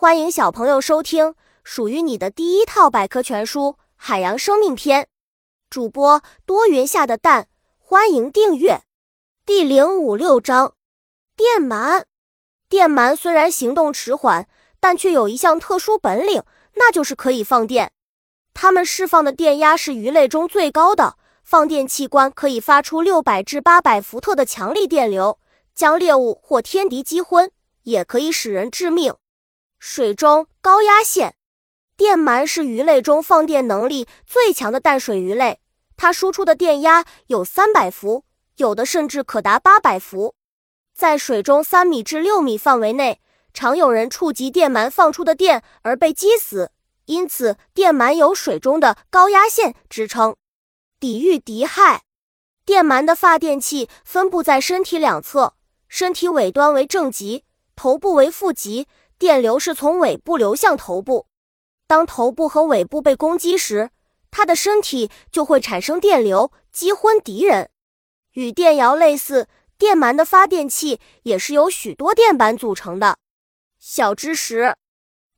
欢迎小朋友收听属于你的第一套百科全书《海洋生命篇》。主播多云下的蛋，欢迎订阅。第零五六章：电鳗。电鳗虽然行动迟缓，但却有一项特殊本领，那就是可以放电。它们释放的电压是鱼类中最高的，放电器官可以发出六百至八百伏特的强力电流，将猎物或天敌击昏，也可以使人致命。水中高压线电鳗是鱼类中放电能力最强的淡水鱼类，它输出的电压有三百伏，有的甚至可达八百伏。在水中三米至六米范围内，常有人触及电鳗放出的电而被击死，因此电鳗有“水中的高压线”之称。抵御敌害，电鳗的发电器分布在身体两侧，身体尾端为正极，头部为负极。电流是从尾部流向头部，当头部和尾部被攻击时，它的身体就会产生电流，击昏敌人。与电鳐类似，电鳗的发电器也是由许多电板组成的。小知识：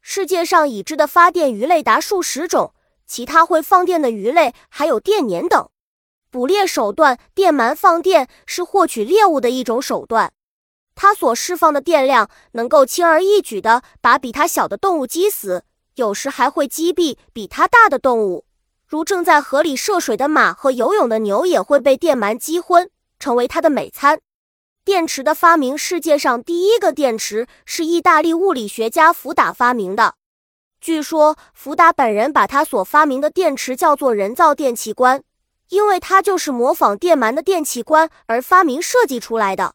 世界上已知的发电鱼类达数十种，其他会放电的鱼类还有电鲶等。捕猎手段：电鳗放电是获取猎物的一种手段。它所释放的电量能够轻而易举地把比它小的动物击死，有时还会击毙比它大的动物。如正在河里涉水的马和游泳的牛也会被电鳗击昏，成为它的美餐。电池的发明，世界上第一个电池是意大利物理学家福达发明的。据说福达本人把他所发明的电池叫做人造电器官，因为它就是模仿电鳗的电器官而发明设计出来的。